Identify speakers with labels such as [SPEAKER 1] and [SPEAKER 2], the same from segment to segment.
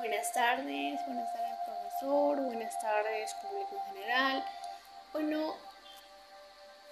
[SPEAKER 1] Buenas tardes, buenas tardes profesor, buenas tardes público en general. Bueno,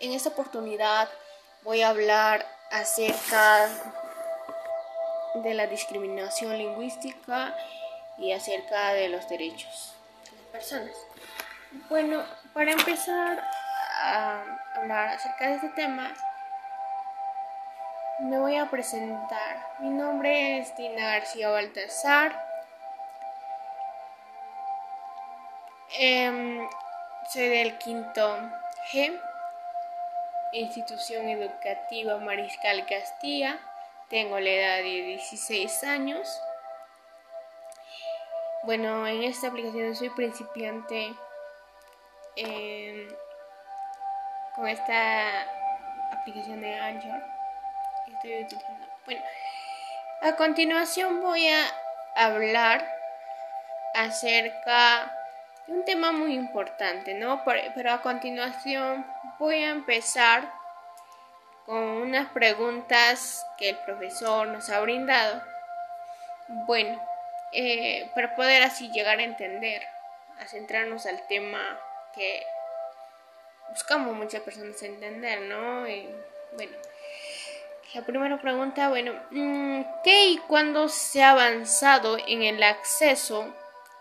[SPEAKER 1] en esta oportunidad voy a hablar acerca de la discriminación lingüística y acerca de los derechos de las personas. Bueno, para empezar a hablar acerca de este tema, me voy a presentar. Mi nombre es Dina García Baltasar. Em, soy del quinto G, Institución Educativa Mariscal Castilla. Tengo la edad de 16 años. Bueno, en esta aplicación soy principiante em, con esta aplicación de Anchor bueno, a continuación voy a hablar acerca un tema muy importante, ¿no? Pero a continuación voy a empezar con unas preguntas que el profesor nos ha brindado. Bueno, eh, para poder así llegar a entender, a centrarnos al tema que buscamos muchas personas entender, ¿no? Y, bueno, la primera pregunta, bueno, mm, ¿qué y cuándo se ha avanzado en el acceso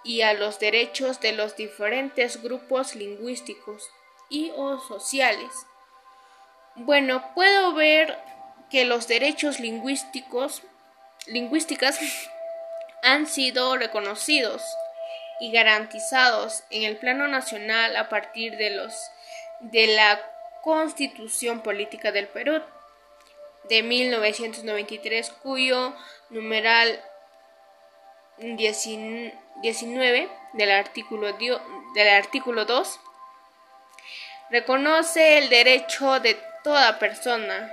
[SPEAKER 1] y a los derechos de los diferentes grupos lingüísticos y o sociales? Bueno, puedo ver que los derechos lingüísticos lingüísticas han sido reconocidos y garantizados en el plano nacional a partir de los de la Constitución Política del Perú de 1993, cuyo numeral 19 del artículo, del artículo 2 reconoce el derecho de toda persona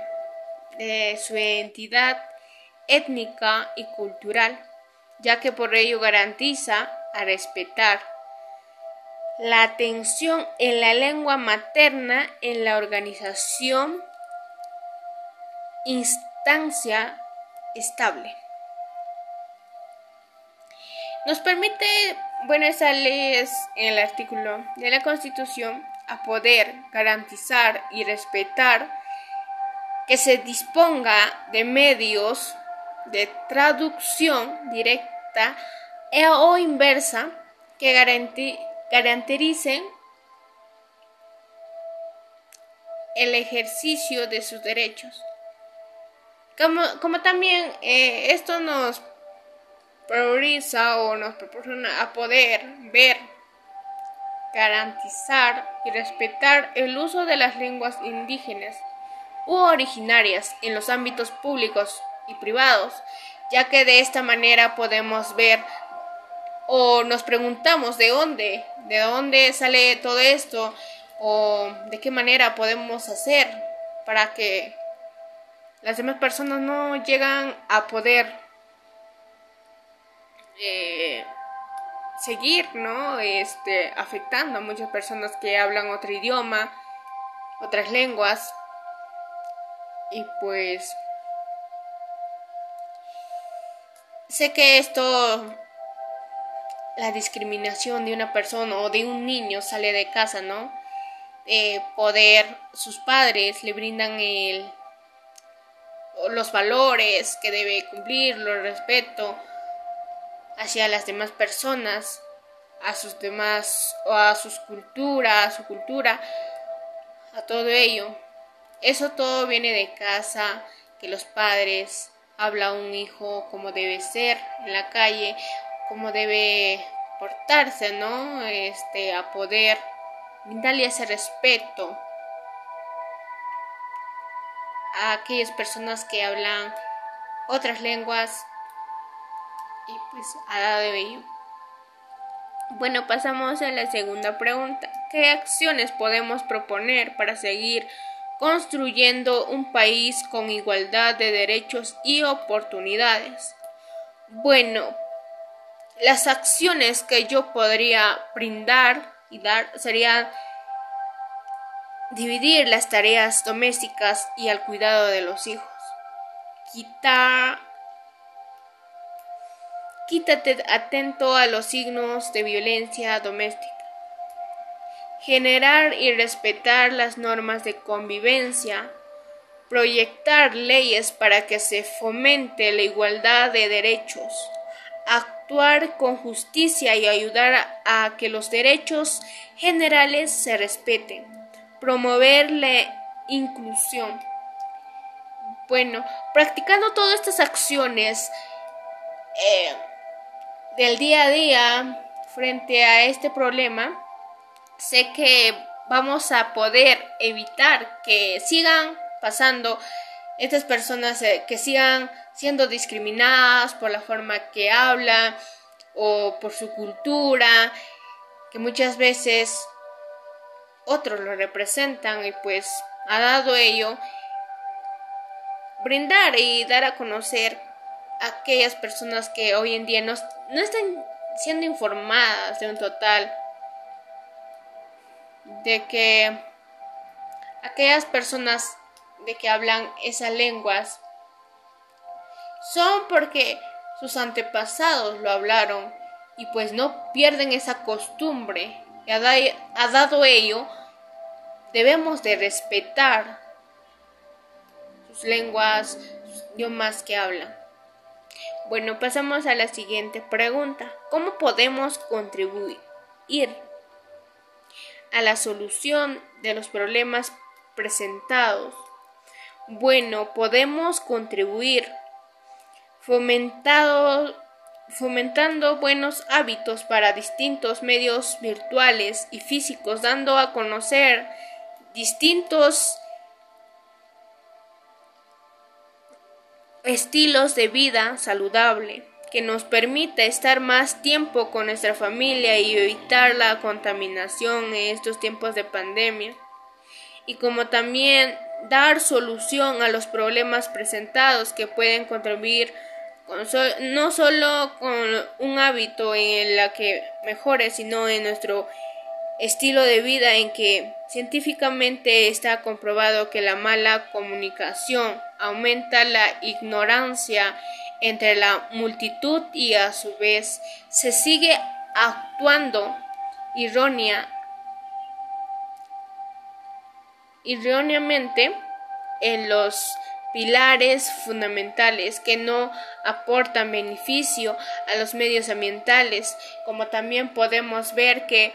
[SPEAKER 1] de su identidad étnica y cultural, ya que por ello garantiza a respetar la atención en la lengua materna en la organización instancia estable. Nos permite, bueno, esa ley es en el artículo de la Constitución a poder garantizar y respetar que se disponga de medios de traducción directa o inversa que garanticen el ejercicio de sus derechos. Como, también eh, esto nos prioriza o nos proporciona a poder ver, garantizar y respetar el uso de las lenguas indígenas u originarias en los ámbitos públicos y privados, ya que de esta manera podemos ver o nos preguntamos de dónde, de dónde sale todo esto o de qué manera podemos hacer para que las demás personas no llegan a poder eh, seguir, ¿no? Este, afectando a muchas personas que hablan otro idioma, otras lenguas. Y pues sé que esto la discriminación de una persona o de un niño sale de casa, ¿no? Eh, poder, sus padres le brindan el los valores que debe cumplir, los respeto hacia las demás personas, a sus demás o a sus culturas, a su cultura, a todo ello. Eso todo viene de casa, que los padres habla a un hijo como debe ser en la calle, cómo debe portarse, ¿no? Este, a poder brindarle ese respeto a aquellas personas que hablan otras lenguas y pues a dado de ello. Bueno, pasamos a la segunda pregunta. ¿Qué acciones podemos proponer para seguir construyendo un país con igualdad de derechos y oportunidades? Bueno, las acciones que yo podría brindar y dar serían dividir las tareas domésticas y al cuidado de los hijos, quitar, quítate atento a los signos de violencia doméstica. Generar y respetar las normas de convivencia. Proyectar leyes para que se fomente la igualdad de derechos. Actuar con justicia y ayudar a que los derechos generales se respeten. Promover la inclusión. Bueno, practicando todas estas acciones eh, del día a día frente a este problema, sé que vamos a poder evitar que sigan pasando estas personas eh, que sigan siendo discriminadas por la forma que hablan o por su cultura, que muchas veces otros lo representan y pues ha dado ello brindar y dar a conocer aquellas personas que hoy en día no, no están siendo informadas de un total de que aquellas personas de que hablan esas lenguas son porque sus antepasados lo hablaron y pues no pierden esa costumbre y ha, dado ello debemos de respetar lenguas, idiomas que hablan. Bueno, pasamos a la siguiente pregunta. ¿Cómo podemos contribuir a la solución de los problemas presentados? Bueno, podemos contribuir fomentando buenos hábitos para distintos medios virtuales y físicos, dando a conocer distintos estilos de vida saludable que nos permita estar más tiempo con nuestra familia y evitar la contaminación en estos tiempos de pandemia. Y como también dar solución a los problemas presentados que pueden contribuir no solo con un hábito en la que mejore sino en nuestro estilo de vida en que científicamente está comprobado que la mala comunicación aumenta la ignorancia entre la multitud y a su vez se sigue actuando erróneamente en los pilares fundamentales que no aportan beneficio a los medios ambientales, como también podemos ver que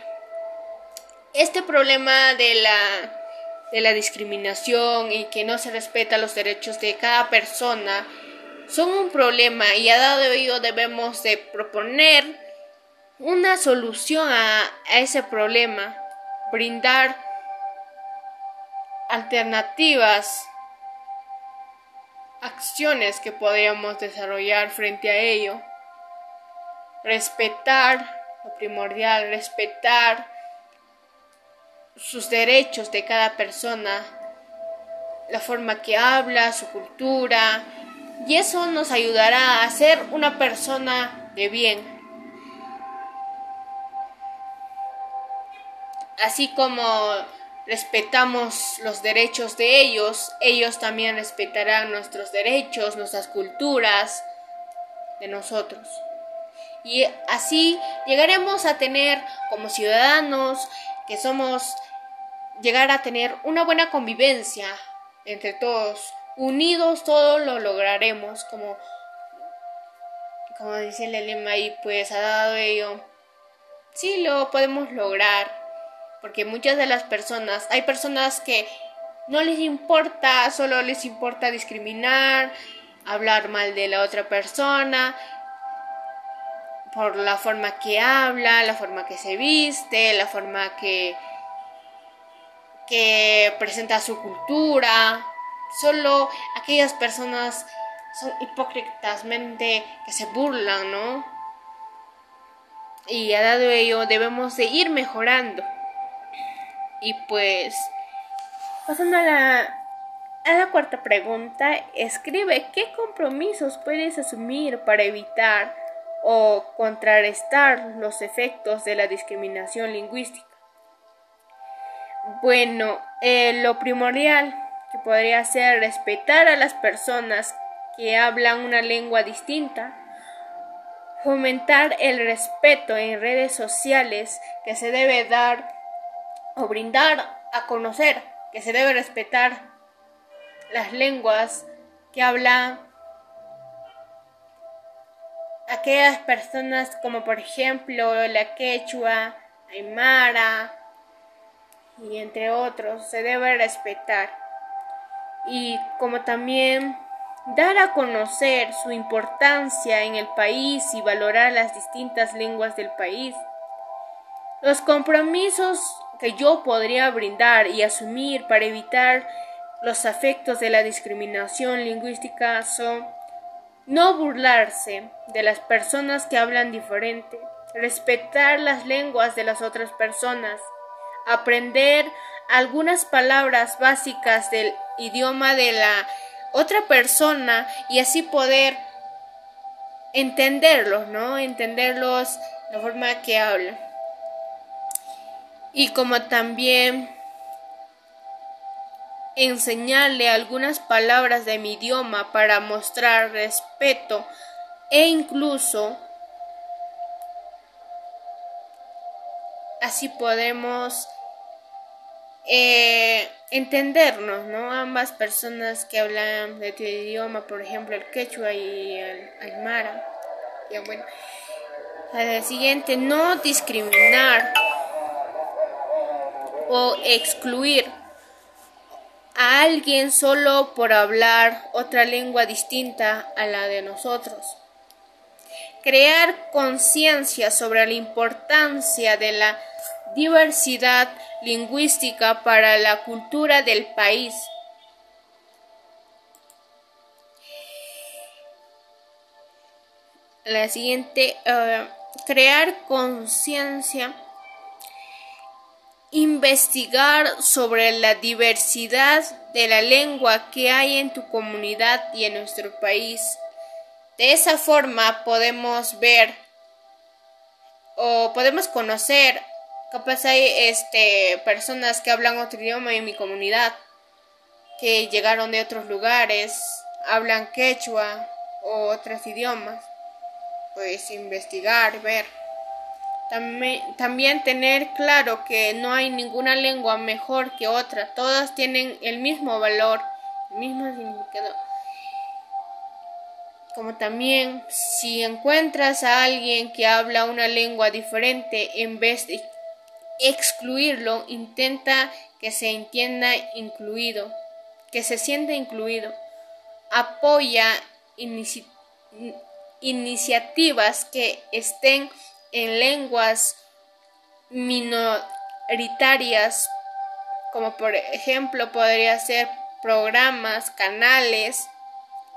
[SPEAKER 1] este problema de la, de la discriminación y que no se respeta los derechos de cada persona son un problema y a dado ello debemos de proponer una solución a, a ese problema, brindar alternativas, acciones que podríamos desarrollar frente a ello, respetar lo primordial, respetar sus derechos de cada persona, la forma que habla, su cultura, y eso nos ayudará a ser una persona de bien. Así como respetamos los derechos de ellos, ellos también respetarán nuestros derechos, nuestras culturas de nosotros. Y así llegaremos a tener como ciudadanos que somos llegar a tener una buena convivencia entre todos. Unidos todos lo lograremos, como, como dice el lema y pues ha dado ello. Sí, lo podemos lograr, porque muchas de las personas, hay personas que no les importa, solo les importa discriminar, hablar mal de la otra persona, por la forma que habla, la forma que se viste, la forma que que presenta su cultura. Solo aquellas personas son hipócritamente que se burlan, ¿no? Y a dado ello debemos de ir mejorando. Y pues, pasando a la, a la cuarta pregunta, escribe qué compromisos puedes asumir para evitar o contrarrestar los efectos de la discriminación lingüística. Bueno, eh, lo primordial que podría ser respetar a las personas que hablan una lengua distinta, fomentar el respeto en redes sociales que se debe dar o brindar a conocer, que se debe respetar las lenguas que hablan aquellas personas como por ejemplo la quechua, aymara y entre otros, se debe respetar. Y como también dar a conocer su importancia en el país y valorar las distintas lenguas del país. Los compromisos que yo podría brindar y asumir para evitar los afectos de la discriminación lingüística son no burlarse de las personas que hablan diferente, respetar las lenguas de las otras personas, aprender algunas palabras básicas del idioma de la otra persona y así poder entenderlos, ¿no? Entenderlos la forma que hablan. Y como también enseñarle algunas palabras de mi idioma para mostrar respeto e incluso así podemos eh, entendernos, ¿no? Ambas personas que hablan de tu idioma, por ejemplo, el quechua y el aymara. Ya bueno. El siguiente, no discriminar o excluir a alguien solo por hablar otra lengua distinta a la de nosotros. Crear conciencia sobre la importancia de la diversidad lingüística para la cultura del país. La siguiente, eh, crear conciencia, investigar sobre la diversidad de la lengua que hay en tu comunidad y en nuestro país. De esa forma podemos ver o podemos conocer Capaz hay este, personas que hablan otro idioma en mi comunidad, que llegaron de otros lugares, hablan quechua o otros idiomas. Pues investigar, ver. También, también tener claro que no hay ninguna lengua mejor que otra, todas tienen el mismo valor, el mismo significado. Como también si encuentras a alguien que habla una lengua diferente en vez de excluirlo, intenta que se entienda incluido, que se sienta incluido. Apoya iniciativas que estén en lenguas minoritarias, como por ejemplo podría ser programas, canales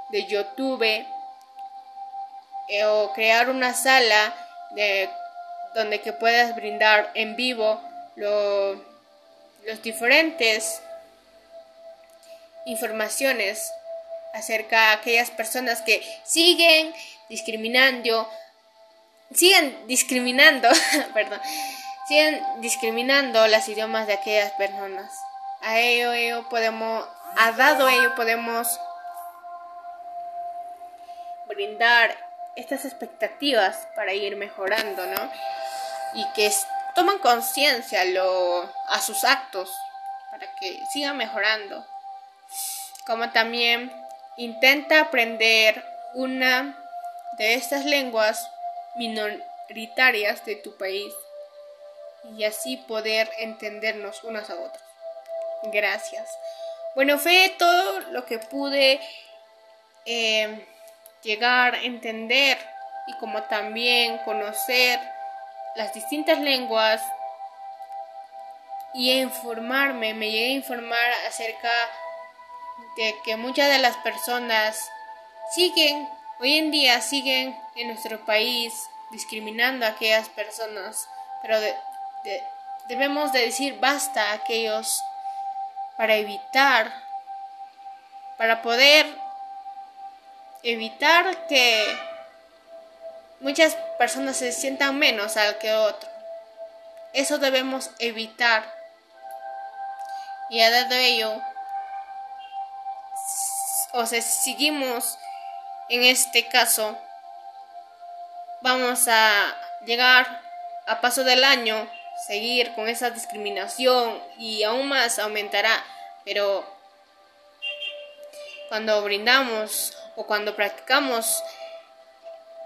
[SPEAKER 1] de YouTube eh, o crear una sala de donde que puedas brindar en vivo los diferentes informaciones acerca de aquellas personas que siguen discriminando, siguen discriminando, perdón, siguen discriminando los idiomas de aquellas personas. A ello, ello podemos, a dado ello podemos brindar estas expectativas para ir mejorando, ¿no? Y que toman conciencia a sus actos para que sigan mejorando. Como también intenta aprender una de estas lenguas minoritarias de tu país y así poder entendernos unas a otras. Gracias. Bueno, fue todo lo que pude eh, llegar a entender y como también conocer las distintas lenguas y informarme, me llegué a informar acerca de que muchas de las personas siguen, hoy en día siguen en nuestro país discriminando a aquellas personas, pero debemos de decir basta a aquellos para evitar, para poder evitar que muchas personas se sientan menos al que otro. Eso debemos evitar. Y a de ello, o sea, seguimos en este caso vamos a llegar a paso del año, seguir con esa discriminación y aún más aumentará, pero cuando brindamos o cuando practicamos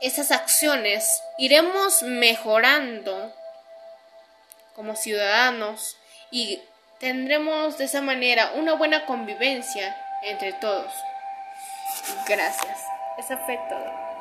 [SPEAKER 1] esas acciones, iremos mejorando como ciudadanos y tendremos de esa manera una buena convivencia entre todos. Gracias. Eso fue todo.